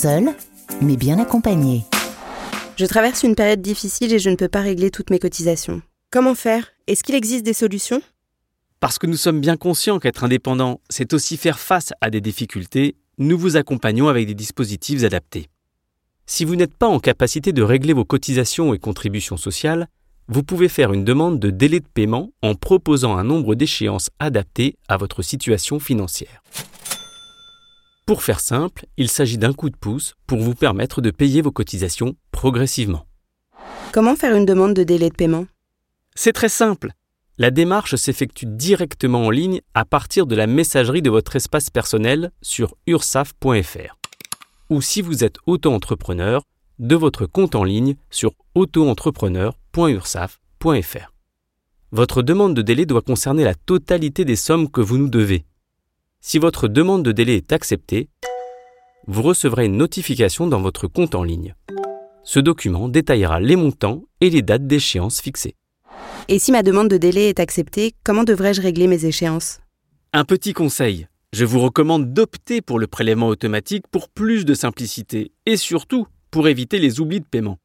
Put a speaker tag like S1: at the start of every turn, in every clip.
S1: seul, mais bien accompagné.
S2: Je traverse une période difficile et je ne peux pas régler toutes mes cotisations. Comment faire? Est-ce qu'il existe des solutions?
S3: Parce que nous sommes bien conscients qu'être indépendant, c'est aussi faire face à des difficultés, nous vous accompagnons avec des dispositifs adaptés. Si vous n'êtes pas en capacité de régler vos cotisations et contributions sociales, vous pouvez faire une demande de délai de paiement en proposant un nombre d'échéances adapté à votre situation financière. Pour faire simple, il s'agit d'un coup de pouce pour vous permettre de payer vos cotisations progressivement.
S2: Comment faire une demande de délai de paiement?
S3: C'est très simple. La démarche s'effectue directement en ligne à partir de la messagerie de votre espace personnel sur ursaf.fr. Ou si vous êtes auto-entrepreneur, de votre compte en ligne sur auto-entrepreneur.ursaf.fr. Votre demande de délai doit concerner la totalité des sommes que vous nous devez. Si votre demande de délai est acceptée, vous recevrez une notification dans votre compte en ligne. Ce document détaillera les montants et les dates d'échéance fixées.
S2: Et si ma demande de délai est acceptée, comment devrais-je régler mes échéances?
S3: Un petit conseil. Je vous recommande d'opter pour le prélèvement automatique pour plus de simplicité et surtout pour éviter les oublis de paiement.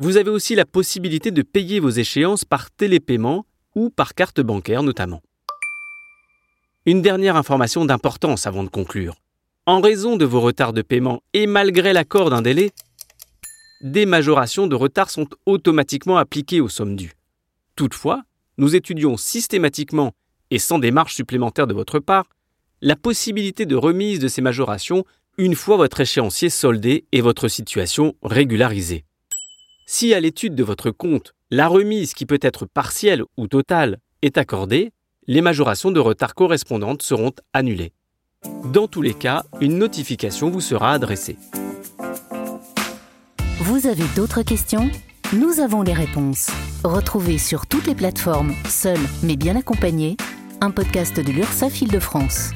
S3: Vous avez aussi la possibilité de payer vos échéances par télépaiement ou par carte bancaire notamment. Une dernière information d'importance avant de conclure. En raison de vos retards de paiement et malgré l'accord d'un délai, des majorations de retard sont automatiquement appliquées aux sommes dues. Toutefois, nous étudions systématiquement et sans démarche supplémentaire de votre part la possibilité de remise de ces majorations une fois votre échéancier soldé et votre situation régularisée. Si à l'étude de votre compte, la remise qui peut être partielle ou totale est accordée, les majorations de retard correspondantes seront annulées. Dans tous les cas, une notification vous sera adressée.
S1: Vous avez d'autres questions? Nous avons les réponses. Retrouvez sur toutes les plateformes, seul mais bien accompagné, un podcast de l'URSSAF Île-de-France.